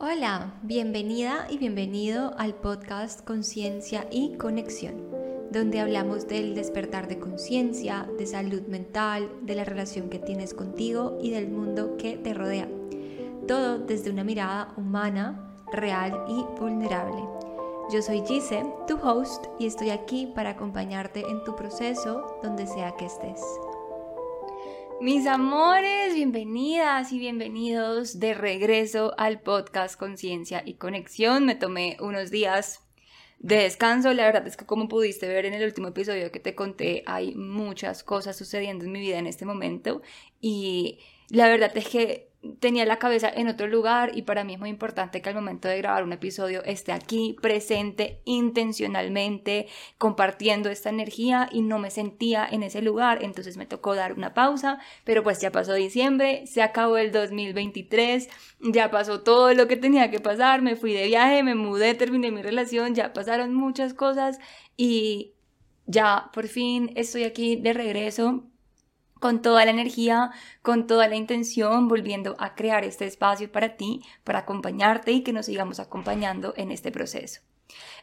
Hola, bienvenida y bienvenido al podcast Conciencia y Conexión, donde hablamos del despertar de conciencia, de salud mental, de la relación que tienes contigo y del mundo que te rodea. Todo desde una mirada humana, real y vulnerable. Yo soy Gise, tu host, y estoy aquí para acompañarte en tu proceso donde sea que estés. Mis amores, bienvenidas y bienvenidos de regreso al podcast Conciencia y Conexión. Me tomé unos días de descanso. La verdad es que como pudiste ver en el último episodio que te conté, hay muchas cosas sucediendo en mi vida en este momento y la verdad es que tenía la cabeza en otro lugar y para mí es muy importante que al momento de grabar un episodio esté aquí presente intencionalmente compartiendo esta energía y no me sentía en ese lugar. Entonces me tocó dar una pausa pero pues ya pasó diciembre se acabó el 2023 ya pasó todo lo que tenía que pasar me fui de viaje me mudé terminé mi relación ya pasaron muchas cosas y ya por fin estoy aquí de regreso con toda la energía, con toda la intención, volviendo a crear este espacio para ti, para acompañarte y que nos sigamos acompañando en este proceso.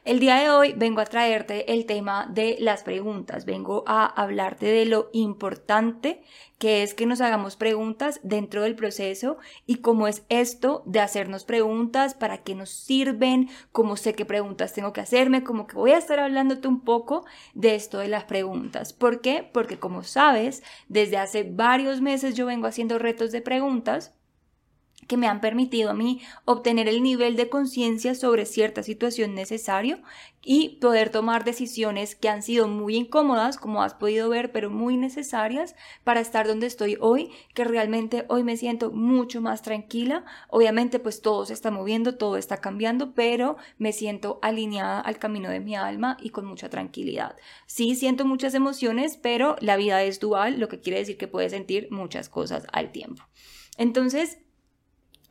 El día de hoy vengo a traerte el tema de las preguntas, vengo a hablarte de lo importante que es que nos hagamos preguntas dentro del proceso y cómo es esto de hacernos preguntas, para qué nos sirven, cómo sé qué preguntas tengo que hacerme, como que voy a estar hablándote un poco de esto de las preguntas. ¿Por qué? Porque como sabes, desde hace varios meses yo vengo haciendo retos de preguntas que me han permitido a mí obtener el nivel de conciencia sobre cierta situación necesario y poder tomar decisiones que han sido muy incómodas, como has podido ver, pero muy necesarias para estar donde estoy hoy, que realmente hoy me siento mucho más tranquila. Obviamente pues todo se está moviendo, todo está cambiando, pero me siento alineada al camino de mi alma y con mucha tranquilidad. Sí siento muchas emociones, pero la vida es dual, lo que quiere decir que puedes sentir muchas cosas al tiempo. Entonces,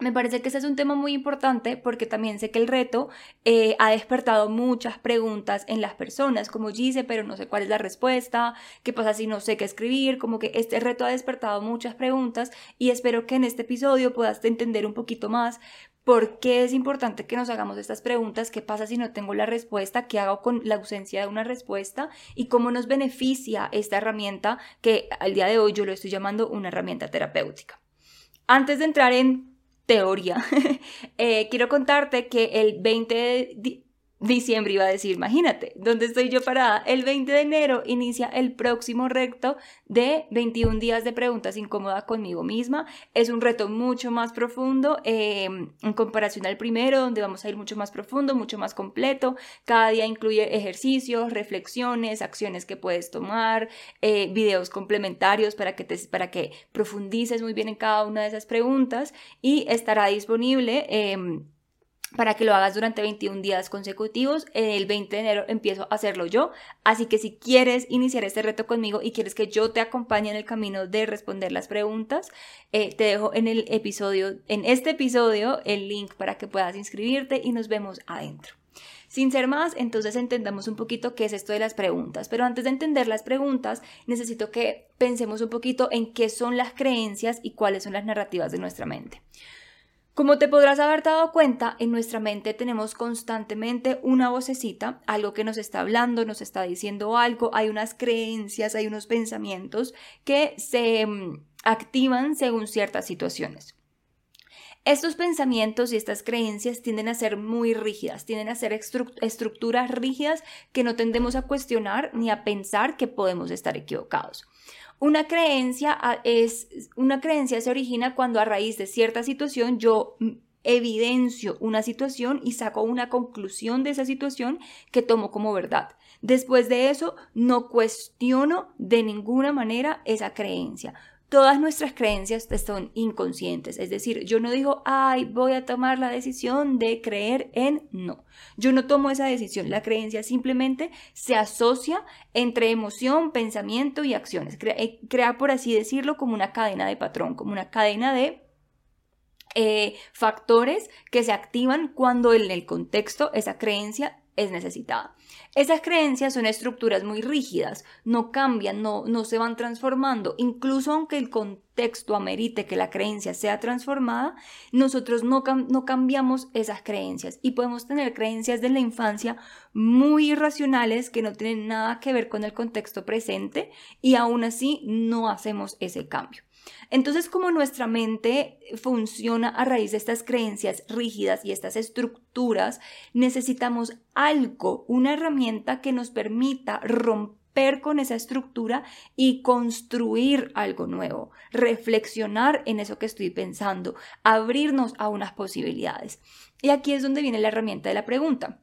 me parece que ese es un tema muy importante porque también sé que el reto eh, ha despertado muchas preguntas en las personas, como dice, pero no sé cuál es la respuesta, qué pasa si no sé qué escribir, como que este reto ha despertado muchas preguntas y espero que en este episodio puedas entender un poquito más por qué es importante que nos hagamos estas preguntas, qué pasa si no tengo la respuesta, qué hago con la ausencia de una respuesta y cómo nos beneficia esta herramienta que al día de hoy yo lo estoy llamando una herramienta terapéutica. Antes de entrar en teoría, eh, quiero contarte que el 20 de diciembre iba a decir, imagínate, ¿dónde estoy yo parada? El 20 de enero inicia el próximo reto de 21 días de preguntas incómodas conmigo misma. Es un reto mucho más profundo em, en comparación al primero, donde vamos a ir mucho más profundo, mucho más completo. Cada día incluye ejercicios, reflexiones, acciones que puedes tomar, eh, videos complementarios para que, te, para que profundices muy bien en cada una de esas preguntas y estará disponible. Em, para que lo hagas durante 21 días consecutivos. El 20 de enero empiezo a hacerlo yo. Así que si quieres iniciar este reto conmigo y quieres que yo te acompañe en el camino de responder las preguntas, eh, te dejo en el episodio, en este episodio, el link para que puedas inscribirte y nos vemos adentro. Sin ser más, entonces entendamos un poquito qué es esto de las preguntas. Pero antes de entender las preguntas, necesito que pensemos un poquito en qué son las creencias y cuáles son las narrativas de nuestra mente. Como te podrás haber dado cuenta, en nuestra mente tenemos constantemente una vocecita, algo que nos está hablando, nos está diciendo algo, hay unas creencias, hay unos pensamientos que se mm, activan según ciertas situaciones. Estos pensamientos y estas creencias tienden a ser muy rígidas, tienden a ser estructuras rígidas que no tendemos a cuestionar ni a pensar que podemos estar equivocados. Una creencia ah, es, una creencia se origina cuando a raíz de cierta situación yo mm, evidencio una situación y saco una conclusión de esa situación que tomo como verdad. Después de eso, no cuestiono de ninguna manera esa creencia todas nuestras creencias son inconscientes. Es decir, yo no digo, ay, voy a tomar la decisión de creer en no. Yo no tomo esa decisión. La creencia simplemente se asocia entre emoción, pensamiento y acciones. Crea, eh, por así decirlo, como una cadena de patrón, como una cadena de eh, factores que se activan cuando en el contexto esa creencia es necesitada. Esas creencias son estructuras muy rígidas, no cambian, no, no se van transformando. Incluso aunque el contexto amerite que la creencia sea transformada, nosotros no, no cambiamos esas creencias y podemos tener creencias de la infancia muy irracionales que no tienen nada que ver con el contexto presente y aún así no hacemos ese cambio. Entonces, como nuestra mente funciona a raíz de estas creencias rígidas y estas estructuras, necesitamos algo, una herramienta que nos permita romper con esa estructura y construir algo nuevo, reflexionar en eso que estoy pensando, abrirnos a unas posibilidades. Y aquí es donde viene la herramienta de la pregunta.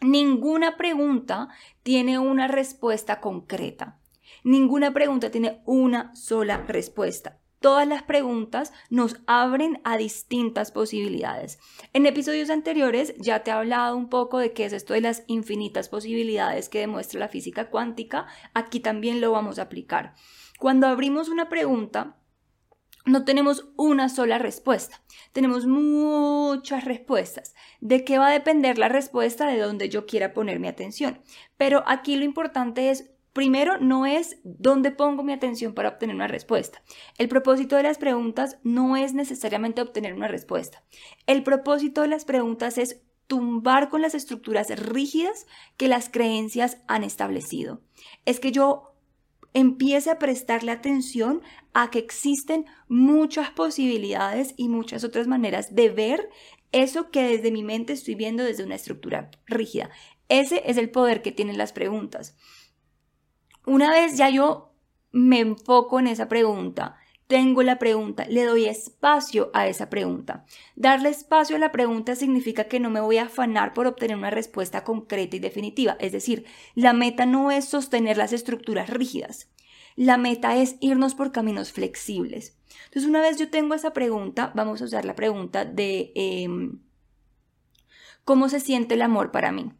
Ninguna pregunta tiene una respuesta concreta. Ninguna pregunta tiene una sola respuesta. Todas las preguntas nos abren a distintas posibilidades. En episodios anteriores ya te he hablado un poco de qué es esto de las infinitas posibilidades que demuestra la física cuántica. Aquí también lo vamos a aplicar. Cuando abrimos una pregunta, no tenemos una sola respuesta, tenemos muchas respuestas. ¿De qué va a depender la respuesta? De donde yo quiera poner mi atención. Pero aquí lo importante es Primero, no es dónde pongo mi atención para obtener una respuesta. El propósito de las preguntas no es necesariamente obtener una respuesta. El propósito de las preguntas es tumbar con las estructuras rígidas que las creencias han establecido. Es que yo empiece a prestarle atención a que existen muchas posibilidades y muchas otras maneras de ver eso que desde mi mente estoy viendo desde una estructura rígida. Ese es el poder que tienen las preguntas. Una vez ya yo me enfoco en esa pregunta, tengo la pregunta, le doy espacio a esa pregunta. Darle espacio a la pregunta significa que no me voy a afanar por obtener una respuesta concreta y definitiva. Es decir, la meta no es sostener las estructuras rígidas. La meta es irnos por caminos flexibles. Entonces, una vez yo tengo esa pregunta, vamos a usar la pregunta de em, ¿cómo se siente el amor para mí?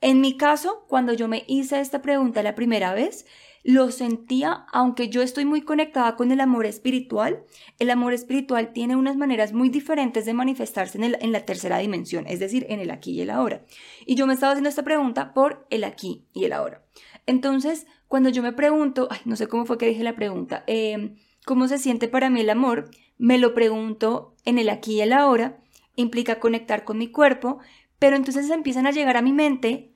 En mi caso, cuando yo me hice esta pregunta la primera vez, lo sentía, aunque yo estoy muy conectada con el amor espiritual, el amor espiritual tiene unas maneras muy diferentes de manifestarse en, la tercera dimensión, es decir, en el aquí y el ahora. Y yo me estaba haciendo esta pregunta por el aquí y el ahora. Entonces, cuando yo me pregunto, ay, no sé cómo fue que dije la pregunta, em, ¿cómo se siente para mí el amor? Me lo pregunto en el aquí y el ahora, implica conectar con mi cuerpo, pero entonces empiezan a llegar a mi mente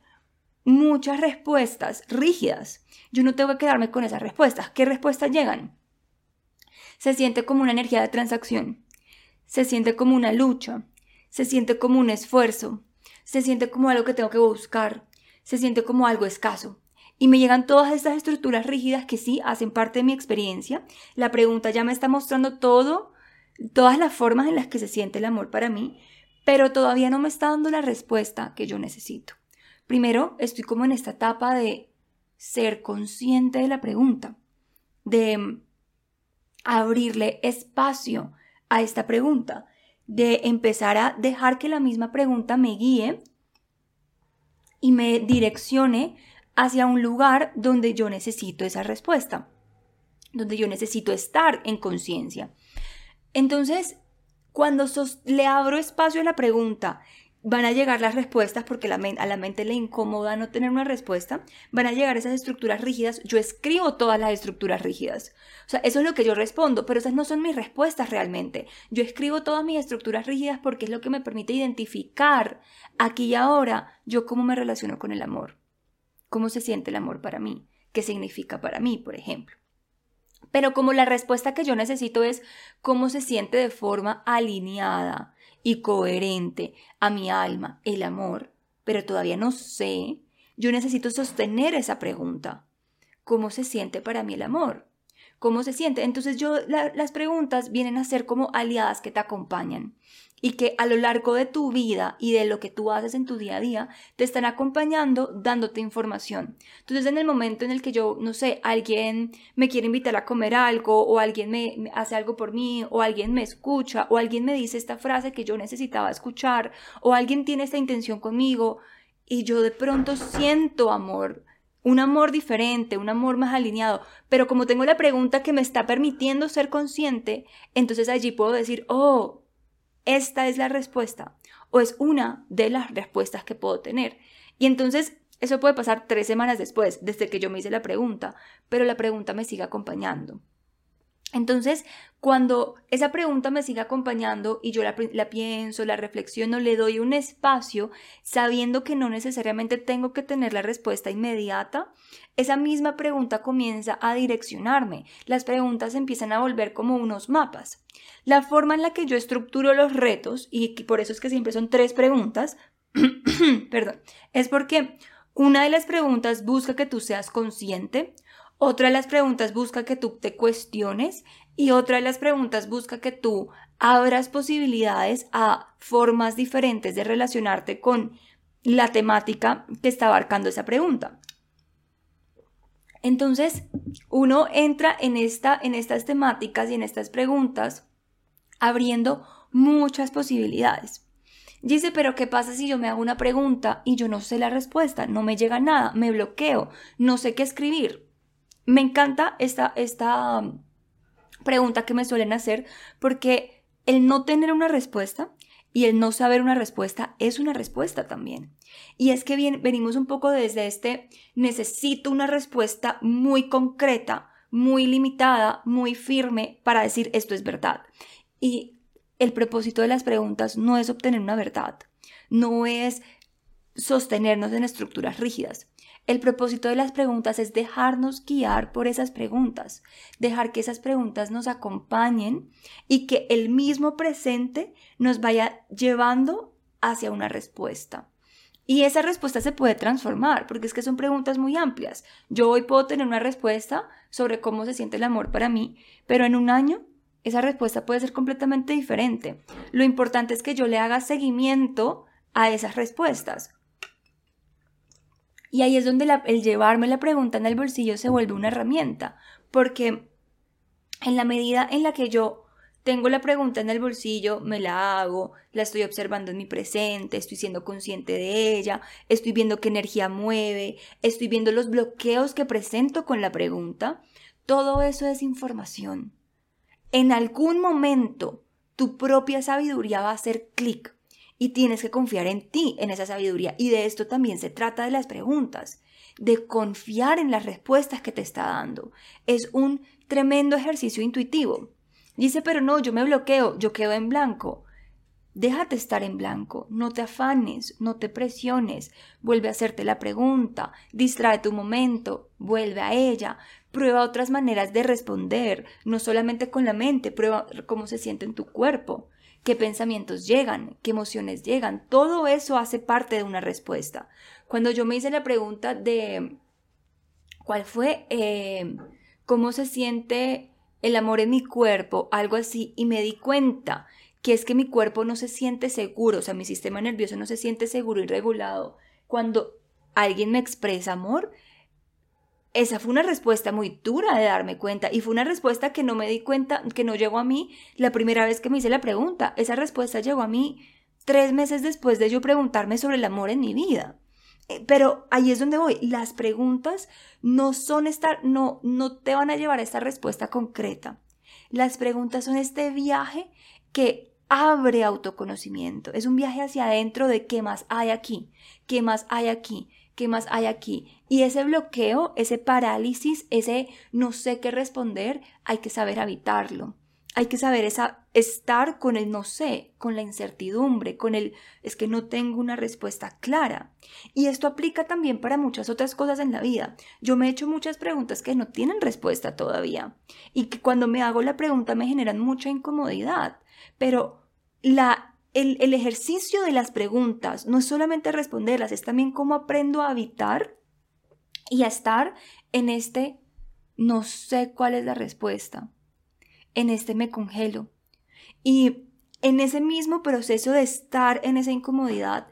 muchas respuestas rígidas. Yo no tengo que quedarme con esas respuestas. ¿Qué respuestas llegan? Se siente como una energía de transacción. Se siente como una lucha. Se siente como un esfuerzo. Se siente como algo que tengo que buscar. Se siente como algo escaso. Y me llegan todas estas estructuras rígidas que sí hacen parte de mi experiencia. La pregunta ya me está mostrando todo, todas las formas en las que se siente el amor para mí, pero todavía no me está dando la respuesta que yo necesito. Primero, estoy como en esta etapa de ser consciente de la pregunta, de abrirle espacio a esta pregunta, de empezar a dejar que la misma pregunta me guíe y me direccione hacia un lugar donde yo necesito esa respuesta, donde yo necesito estar en conciencia. Entonces, cuando le abro espacio a la pregunta van a llegar las respuestas porque a la mente le incomoda no tener una respuesta, van a llegar esas estructuras rígidas, yo escribo todas las estructuras rígidas. O sea, eso es lo que yo respondo, pero esas no son mis respuestas realmente. Yo escribo todas mis estructuras rígidas porque es lo que me permite identificar aquí y ahora yo cómo me relaciono con el amor, cómo se siente el amor para mí, qué significa para mí, por ejemplo. Pero como la respuesta que yo necesito es cómo se siente de forma alineada, y coherente a mi alma, el amor, pero todavía no sé, yo necesito sostener esa pregunta. ¿Cómo se siente para mí el amor? ¿Cómo se siente? Entonces yo las preguntas vienen a ser como aliadas que te acompañan y que a lo largo de tu vida y de lo que tú haces en tu día a día te están acompañando dándote información. Entonces en el momento en el que yo, no sé, alguien me quiere invitar a comer algo o alguien me, hace algo por mí o alguien me escucha o alguien me dice esta frase que yo necesitaba escuchar o alguien tiene esta intención conmigo y yo de pronto siento amor un amor diferente, un amor más alineado, pero como tengo la pregunta que me está permitiendo ser consciente, entonces allí puedo decir, oh, esta es la respuesta o es una de las respuestas que puedo tener. Y entonces eso puede pasar tres semanas después, desde que yo me hice la pregunta, pero la pregunta me sigue acompañando. Entonces, cuando esa pregunta me sigue acompañando y yo la, pienso, la reflexiono, le doy un espacio sabiendo que no necesariamente tengo que tener la respuesta inmediata, esa misma pregunta comienza a direccionarme. Las preguntas empiezan a volver como unos mapas. La forma en la que yo estructuro los retos, y por eso es que siempre son tres preguntas, perdón, es porque una de las preguntas busca que tú seas consciente, otra de las preguntas busca que tú te cuestiones y otra de las preguntas busca que tú abras posibilidades a formas diferentes de relacionarte con la temática que está abarcando esa pregunta. Entonces, uno entra en, esta, en estas temáticas y en estas preguntas abriendo muchas posibilidades. Dice, pero ¿qué pasa si yo me hago una pregunta y yo no sé la respuesta? No me llega nada, me bloqueo, no sé qué escribir. Me encanta esta, esta um, pregunta que me suelen hacer porque el no tener una respuesta y el no saber una respuesta es una respuesta también. Y es que bien, venimos un poco desde este necesito una respuesta muy concreta, muy limitada, muy firme para decir esto es verdad. Y el propósito de las preguntas no es obtener una verdad, no es sostenernos en estructuras rígidas. El propósito de las preguntas es dejarnos guiar por esas preguntas, dejar que esas preguntas nos acompañen y que el mismo presente nos vaya llevando hacia una respuesta. Y esa respuesta se puede transformar, porque es que son preguntas muy amplias. Yo hoy puedo tener una respuesta sobre cómo se siente el amor para mí, pero en un año esa respuesta puede ser completamente diferente. Lo importante es que yo le haga seguimiento a esas respuestas. Y ahí es donde el llevarme la pregunta en el bolsillo se vuelve una herramienta, porque en la medida en la que yo tengo la pregunta en el bolsillo, me la hago, la estoy observando en mi presente, estoy siendo consciente de ella, estoy viendo qué energía mueve, estoy viendo los bloqueos que presento con la pregunta, todo eso es información. En algún momento tu propia sabiduría va a hacer clic y tienes que confiar en ti, en esa sabiduría. Y de esto también se trata de las preguntas, de confiar en las respuestas que te está dando. Es un tremendo ejercicio intuitivo. Dice, pero no, yo me bloqueo, yo quedo en blanco. Déjate estar en blanco, no te afanes, no te presiones, vuelve a hacerte la pregunta, distrae tu momento, vuelve a ella, prueba otras maneras de responder, no solamente con la mente, prueba cómo se siente en tu cuerpo qué pensamientos llegan, qué emociones llegan. Todo eso hace parte de una respuesta. Cuando yo me hice la pregunta de cuál fue, eh, cómo se siente el amor en mi cuerpo, algo así, y me di cuenta que es que mi cuerpo no se siente seguro, o sea, mi sistema nervioso no se siente seguro y regulado. Cuando alguien me expresa amor, esa fue una respuesta muy dura de darme cuenta y fue una respuesta que no me di cuenta, que no llegó a mí la primera vez que me hice la pregunta. Esa respuesta llegó a mí tres meses después de yo preguntarme sobre el amor en mi vida. Eh, pero ahí es donde voy. Las preguntas no son estar, no, no te van a llevar a esta respuesta concreta. Las preguntas son este viaje que abre autoconocimiento. Es un viaje hacia adentro de qué más hay aquí, qué más hay aquí, qué más hay aquí. Y ese bloqueo, ese parálisis, ese no sé qué responder, hay que saber habitarlo. Hay que saber esa, estar con el no sé, con la incertidumbre, con el es que no tengo una respuesta clara. Y esto aplica también para muchas otras cosas en la vida. Yo me he hecho muchas preguntas que no tienen respuesta todavía y que cuando me hago la pregunta me generan mucha incomodidad. Pero la el, ejercicio de las preguntas no es solamente responderlas, es también cómo aprendo a habitar y a estar en este no sé cuál es la respuesta, en este me congelo. Y en ese mismo proceso de estar en esa incomodidad,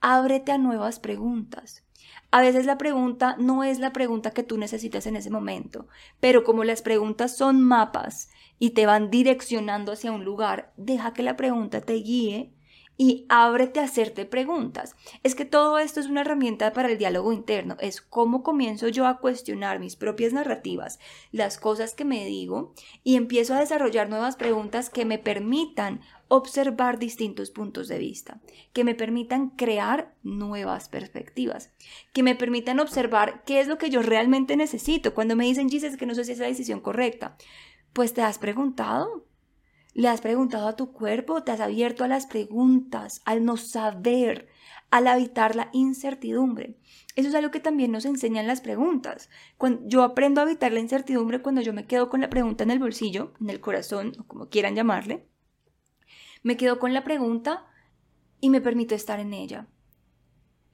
ábrete a nuevas preguntas. A veces la pregunta no es la pregunta que tú necesitas en ese momento, pero como las preguntas son mapas y te van direccionando hacia un lugar, deja que la pregunta te guíe y ábrete a hacerte preguntas. Es que todo esto es una herramienta para el diálogo interno, es cómo comienzo yo a cuestionar mis propias narrativas, las cosas que me digo y empiezo a desarrollar nuevas preguntas que me permitan observar distintos puntos de vista, que me permitan crear nuevas perspectivas, que me permitan observar qué es lo que yo realmente necesito. Cuando me dicen, Giselle, que no sé si es la decisión correcta, pues te has preguntado, ¿Le has preguntado a tu cuerpo? ¿Te has abierto a las preguntas, al no saber, al habitar la incertidumbre? Eso es algo que también nos enseñan las preguntas. Cuando yo aprendo a habitar la incertidumbre cuando yo me quedo con la pregunta en el bolsillo, en el corazón, o como quieran llamarle. Me quedo con la pregunta y me permito estar en ella.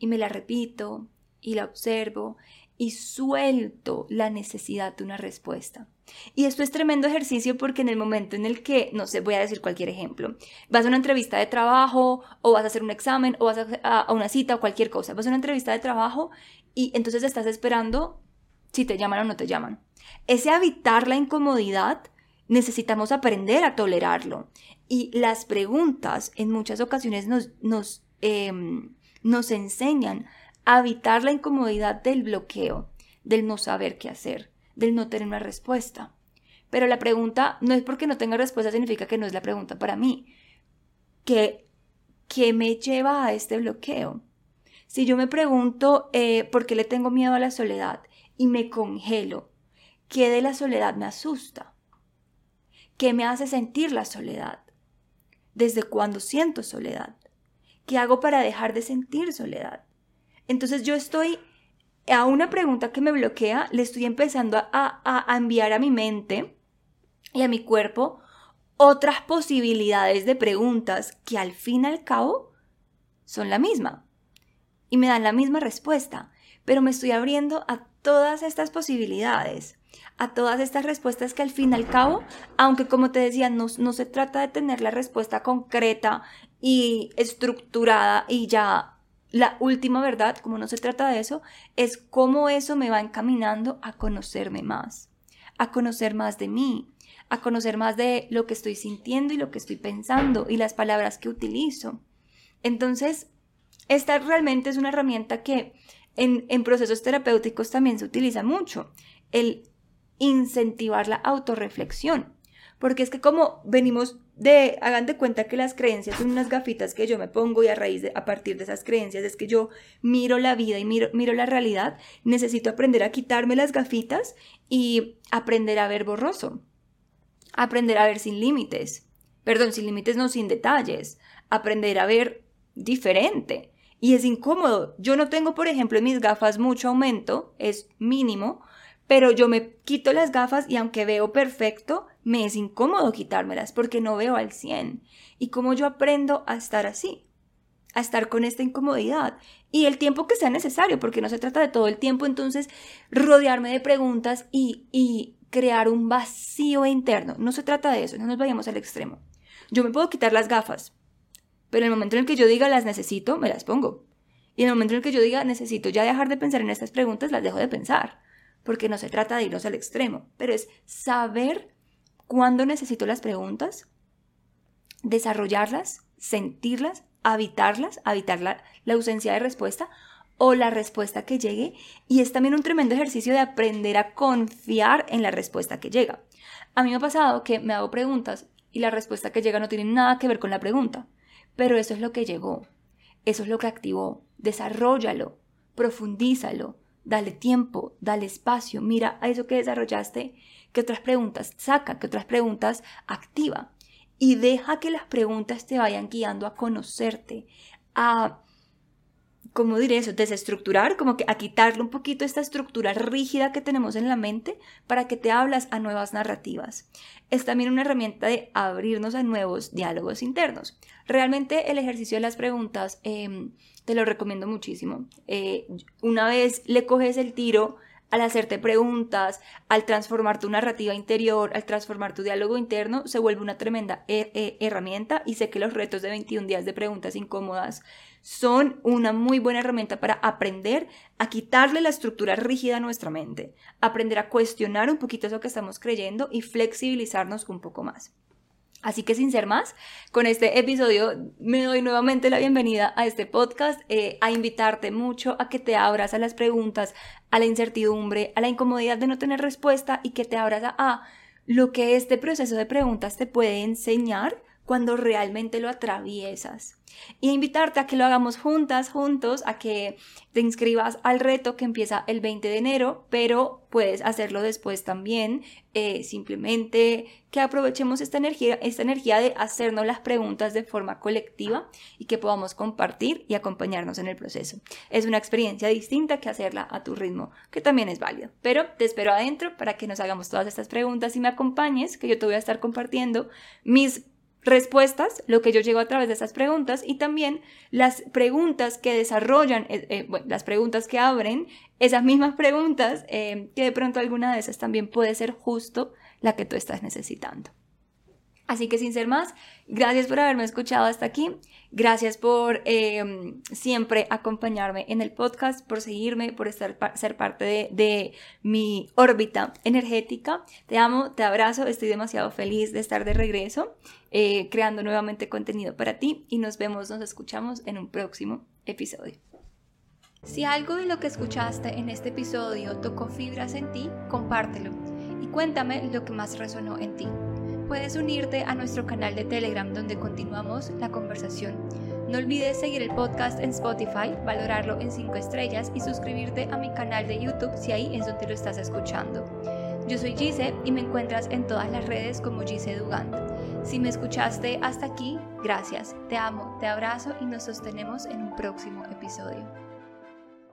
Y me la repito y la observo y suelto la necesidad de una respuesta. Y esto es tremendo ejercicio porque en el momento en el que, no sé, voy a decir cualquier ejemplo, vas a una entrevista de trabajo o vas a hacer un examen o vas a, una cita o cualquier cosa, vas a una entrevista de trabajo y entonces estás esperando si te llaman o no te llaman. Ese habitar la incomodidad necesitamos aprender a tolerarlo. Y las preguntas en muchas ocasiones nos, nos, em, nos enseñan evitar la incomodidad del bloqueo, del no saber qué hacer, del no tener una respuesta. Pero la pregunta no es porque no tenga respuesta, significa que no es la pregunta para mí. ¿Qué, qué me lleva a este bloqueo? Si yo me pregunto eh, por qué le tengo miedo a la soledad y me congelo, ¿qué de la soledad me asusta? ¿Qué me hace sentir la soledad? ¿Desde cuándo siento soledad? ¿Qué hago para dejar de sentir soledad? Entonces yo estoy a una pregunta que me bloquea, le estoy empezando a, enviar a mi mente y a mi cuerpo otras posibilidades de preguntas que al fin y al cabo son la misma y me dan la misma respuesta, pero me estoy abriendo a todas estas posibilidades, a todas estas respuestas que al fin y al cabo, aunque como te decía, no, no se trata de tener la respuesta concreta y estructurada y ya la última verdad, como no se trata de eso, es cómo eso me va encaminando a conocerme más, a conocer más de mí, a conocer más de lo que estoy sintiendo y lo que estoy pensando y las palabras que utilizo. Entonces, esta realmente es una herramienta que en, procesos terapéuticos también se utiliza mucho, el incentivar la autorreflexión. Porque es que como venimos de, hagan de cuenta que las creencias son unas gafitas que yo me pongo y a raíz de, a partir de esas creencias es que yo miro la vida y miro, miro la realidad, necesito aprender a quitarme las gafitas y aprender a ver borroso, aprender a ver sin límites, perdón, sin límites no, sin detalles, aprender a ver diferente. Y es incómodo. Yo no tengo, por ejemplo, en mis gafas mucho aumento, es mínimo, pero yo me quito las gafas y aunque veo perfecto, me es incómodo quitármelas porque no veo al 100. ¿Y cómo yo aprendo a estar así? A estar con esta incomodidad. Y el tiempo que sea necesario, porque no se trata de todo el tiempo, entonces rodearme de preguntas y, y crear un vacío interno. No se trata de eso, no nos vayamos al extremo. Yo me puedo quitar las gafas, pero en el momento en el que yo diga las necesito, me las pongo. Y en el momento en el que yo diga necesito ya dejar de pensar en estas preguntas, las dejo de pensar porque no se trata de irnos al extremo, pero es saber cuándo necesito las preguntas, desarrollarlas, sentirlas, habitarlas, habitar la, la ausencia de respuesta o la respuesta que llegue. Y es también un tremendo ejercicio de aprender a confiar en la respuesta que llega. A mí me ha pasado que me hago preguntas y la respuesta que llega no tiene nada que ver con la pregunta, pero eso es lo que llegó, eso es lo que activó. Desarrollalo, profundízalo, Dale tiempo, dale espacio, mira a eso que desarrollaste, qué otras preguntas saca, qué otras preguntas activa. Y deja que las preguntas te vayan guiando a conocerte, a, ¿cómo diré eso? Desestructurar, como que a quitarle un poquito esta estructura rígida que tenemos en la mente para que te hablas a nuevas narrativas. Es también una herramienta de abrirnos a nuevos diálogos internos. Realmente el ejercicio de las preguntas... Eh, te lo recomiendo muchísimo. Eh, una vez le coges el tiro al hacerte preguntas, al transformar tu narrativa interior, al transformar tu diálogo interno, se vuelve una tremenda eh, eh, herramienta y sé que los retos de 21 días de preguntas incómodas son una muy buena herramienta para aprender a quitarle la estructura rígida a nuestra mente, aprender a cuestionar un poquito eso que estamos creyendo y flexibilizarnos un poco más. Así que sin ser más, con este episodio me doy nuevamente la bienvenida a este podcast, eh, a invitarte mucho a que te abras a las preguntas, a la incertidumbre, a la incomodidad de no tener respuesta y que te abras a lo que este proceso de preguntas te puede enseñar cuando realmente lo atraviesas. Y invitarte a que lo hagamos juntas, juntos, a que te inscribas al reto que empieza el 20 de enero, pero puedes hacerlo después también. Eh, simplemente que aprovechemos esta energía, esta energía de hacernos las preguntas de forma colectiva y que podamos compartir y acompañarnos en el proceso. Es una experiencia distinta que hacerla a tu ritmo, que también es válido. Pero te espero adentro para que nos hagamos todas estas preguntas y me acompañes, que yo te voy a estar compartiendo mis respuestas, lo que yo llego a través de esas preguntas y también las preguntas que desarrollan, eh, eh, las preguntas que abren esas mismas preguntas, eh, que de pronto alguna de esas también puede ser justo la que tú estás necesitando. Así que sin ser más, gracias por haberme escuchado hasta aquí. Gracias por em, siempre acompañarme en el podcast, por seguirme, por estar, ser parte de, de, mi órbita energética. Te amo, te abrazo, estoy demasiado feliz de estar de regreso, eh, creando nuevamente contenido para ti y nos vemos, nos escuchamos en un próximo episodio. Si algo de lo que escuchaste en este episodio tocó fibras en ti, compártelo y cuéntame lo que más resonó en ti puedes unirte a nuestro canal de Telegram donde continuamos la conversación. No olvides seguir el podcast en Spotify, valorarlo en 5 estrellas y suscribirte a mi canal de YouTube si ahí es donde lo estás escuchando. Yo soy Gise y me encuentras en todas las redes como Gise Dugand. Si me escuchaste hasta aquí, gracias, te amo, te abrazo y nos sostenemos en un próximo episodio.